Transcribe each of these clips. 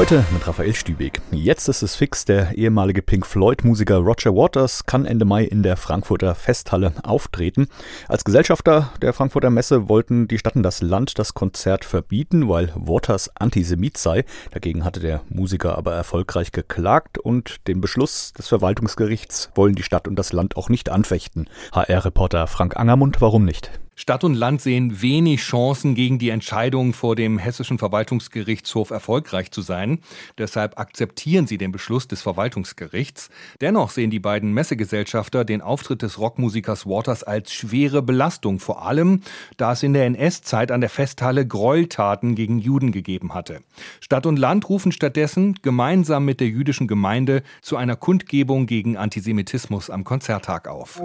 Heute mit Raphael Stübeck. Jetzt ist es fix, der ehemalige Pink Floyd-Musiker Roger Waters kann Ende Mai in der Frankfurter Festhalle auftreten. Als Gesellschafter der Frankfurter Messe wollten die Stadt und das Land das Konzert verbieten, weil Waters Antisemit sei. Dagegen hatte der Musiker aber erfolgreich geklagt und den Beschluss des Verwaltungsgerichts wollen die Stadt und das Land auch nicht anfechten. HR-Reporter Frank Angermund, warum nicht? Stadt und Land sehen wenig Chancen, gegen die Entscheidung vor dem Hessischen Verwaltungsgerichtshof erfolgreich zu sein. Deshalb akzeptieren sie den Beschluss des Verwaltungsgerichts. Dennoch sehen die beiden Messegesellschafter den Auftritt des Rockmusikers Waters als schwere Belastung, vor allem da es in der NS-Zeit an der Festhalle Gräueltaten gegen Juden gegeben hatte. Stadt und Land rufen stattdessen gemeinsam mit der jüdischen Gemeinde zu einer Kundgebung gegen Antisemitismus am Konzerttag auf.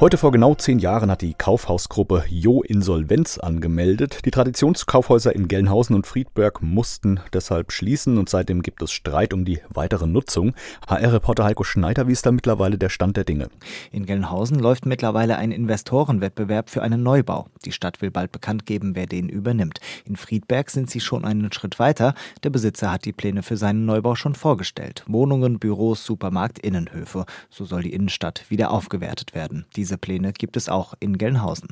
Heute vor genau zehn Jahren hat die Kaufhausgruppe Jo Insolvenz angemeldet. Die Traditionskaufhäuser in Gelnhausen und Friedberg mussten deshalb schließen und seitdem gibt es Streit um die weitere Nutzung. HR-Reporter Heiko Schneider, wie ist da mittlerweile der Stand der Dinge? In Gelnhausen läuft mittlerweile ein Investorenwettbewerb für einen Neubau. Die Stadt will bald bekannt geben, wer den übernimmt. In Friedberg sind sie schon einen Schritt weiter. Der Besitzer hat die Pläne für seinen Neubau schon vorgestellt. Wohnungen, Büros, Supermarkt, Innenhöfe. So soll die Innenstadt wieder aufgewertet werden. Diese Pläne gibt es auch in Gelnhausen.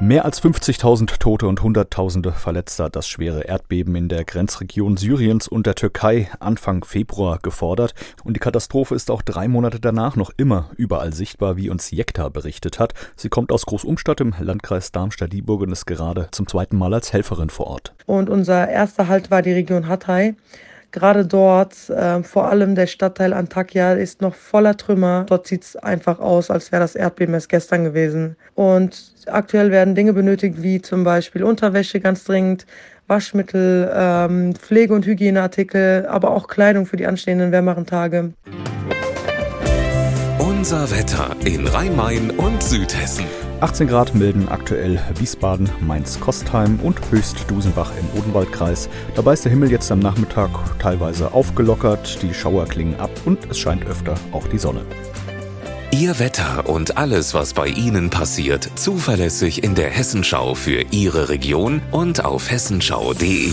Mehr als 50.000 Tote und Hunderttausende Verletzte hat das schwere Erdbeben in der Grenzregion Syriens und der Türkei Anfang Februar gefordert. Und die Katastrophe ist auch drei Monate danach noch immer überall sichtbar, wie uns Jekta berichtet hat. Sie kommt aus Großumstadt im Landkreis Darmstadt-Dieburg und ist gerade zum zweiten Mal als Helferin vor Ort. Und unser erster Halt war die Region Hatay. Gerade dort, äh, vor allem der Stadtteil Antakya, ist noch voller Trümmer. Dort sieht es einfach aus, als wäre das Erdbeben erst gestern gewesen. Und aktuell werden Dinge benötigt, wie zum Beispiel Unterwäsche ganz dringend, Waschmittel, ähm, Pflege- und Hygieneartikel, aber auch Kleidung für die anstehenden wärmeren Tage. Unser Wetter in Rhein-Main und Südhessen. 18 Grad melden aktuell Wiesbaden, Mainz-Kostheim und Höchst-Dusenbach im Odenwaldkreis. Dabei ist der Himmel jetzt am Nachmittag teilweise aufgelockert, die Schauer klingen ab und es scheint öfter auch die Sonne. Ihr Wetter und alles, was bei Ihnen passiert, zuverlässig in der Hessenschau für Ihre Region und auf hessenschau.de.